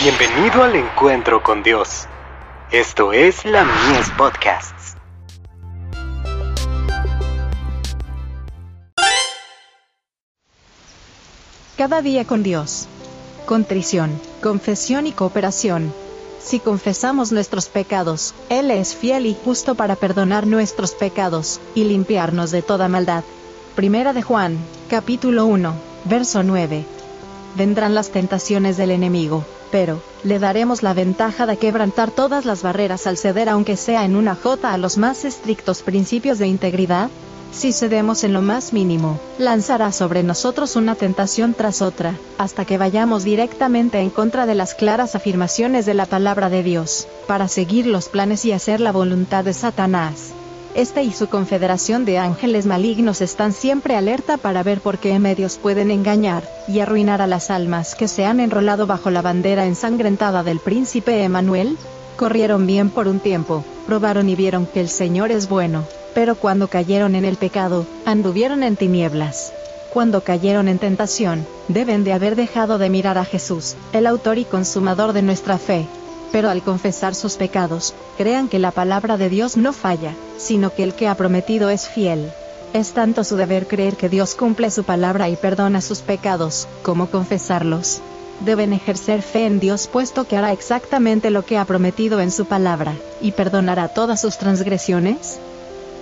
Bienvenido al encuentro con Dios. Esto es la Mies Podcasts. Cada día con Dios. Contrición, confesión y cooperación. Si confesamos nuestros pecados, Él es fiel y justo para perdonar nuestros pecados y limpiarnos de toda maldad. Primera de Juan, capítulo 1, verso 9. Vendrán las tentaciones del enemigo, pero, le daremos la ventaja de quebrantar todas las barreras al ceder aunque sea en una jota a los más estrictos principios de integridad. Si cedemos en lo más mínimo, lanzará sobre nosotros una tentación tras otra, hasta que vayamos directamente en contra de las claras afirmaciones de la palabra de Dios, para seguir los planes y hacer la voluntad de Satanás. Este y su confederación de ángeles malignos están siempre alerta para ver por qué medios pueden engañar y arruinar a las almas que se han enrolado bajo la bandera ensangrentada del príncipe Emanuel. Corrieron bien por un tiempo, probaron y vieron que el Señor es bueno, pero cuando cayeron en el pecado, anduvieron en tinieblas. Cuando cayeron en tentación, deben de haber dejado de mirar a Jesús, el autor y consumador de nuestra fe, pero al confesar sus pecados, crean que la palabra de Dios no falla, sino que el que ha prometido es fiel. Es tanto su deber creer que Dios cumple su palabra y perdona sus pecados, como confesarlos. Deben ejercer fe en Dios puesto que hará exactamente lo que ha prometido en su palabra, y perdonará todas sus transgresiones.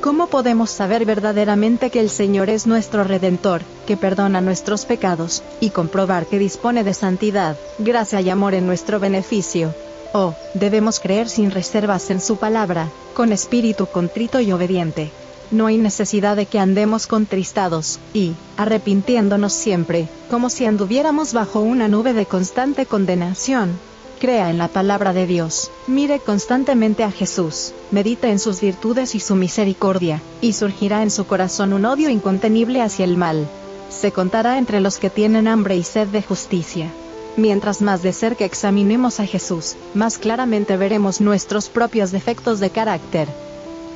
¿Cómo podemos saber verdaderamente que el Señor es nuestro Redentor, que perdona nuestros pecados, y comprobar que dispone de santidad, gracia y amor en nuestro beneficio? Oh, debemos creer sin reservas en su palabra, con espíritu contrito y obediente. No hay necesidad de que andemos contristados, y, arrepintiéndonos siempre, como si anduviéramos bajo una nube de constante condenación. Crea en la palabra de Dios, mire constantemente a Jesús, medite en sus virtudes y su misericordia, y surgirá en su corazón un odio incontenible hacia el mal. Se contará entre los que tienen hambre y sed de justicia. Mientras más de cerca examinemos a Jesús, más claramente veremos nuestros propios defectos de carácter.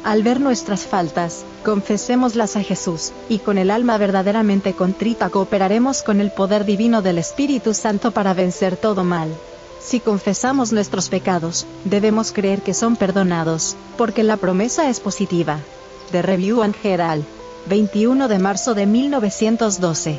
Al ver nuestras faltas, confesémoslas a Jesús, y con el alma verdaderamente contrita cooperaremos con el poder divino del Espíritu Santo para vencer todo mal. Si confesamos nuestros pecados, debemos creer que son perdonados, porque la promesa es positiva. The Review and Herald, 21 de marzo de 1912.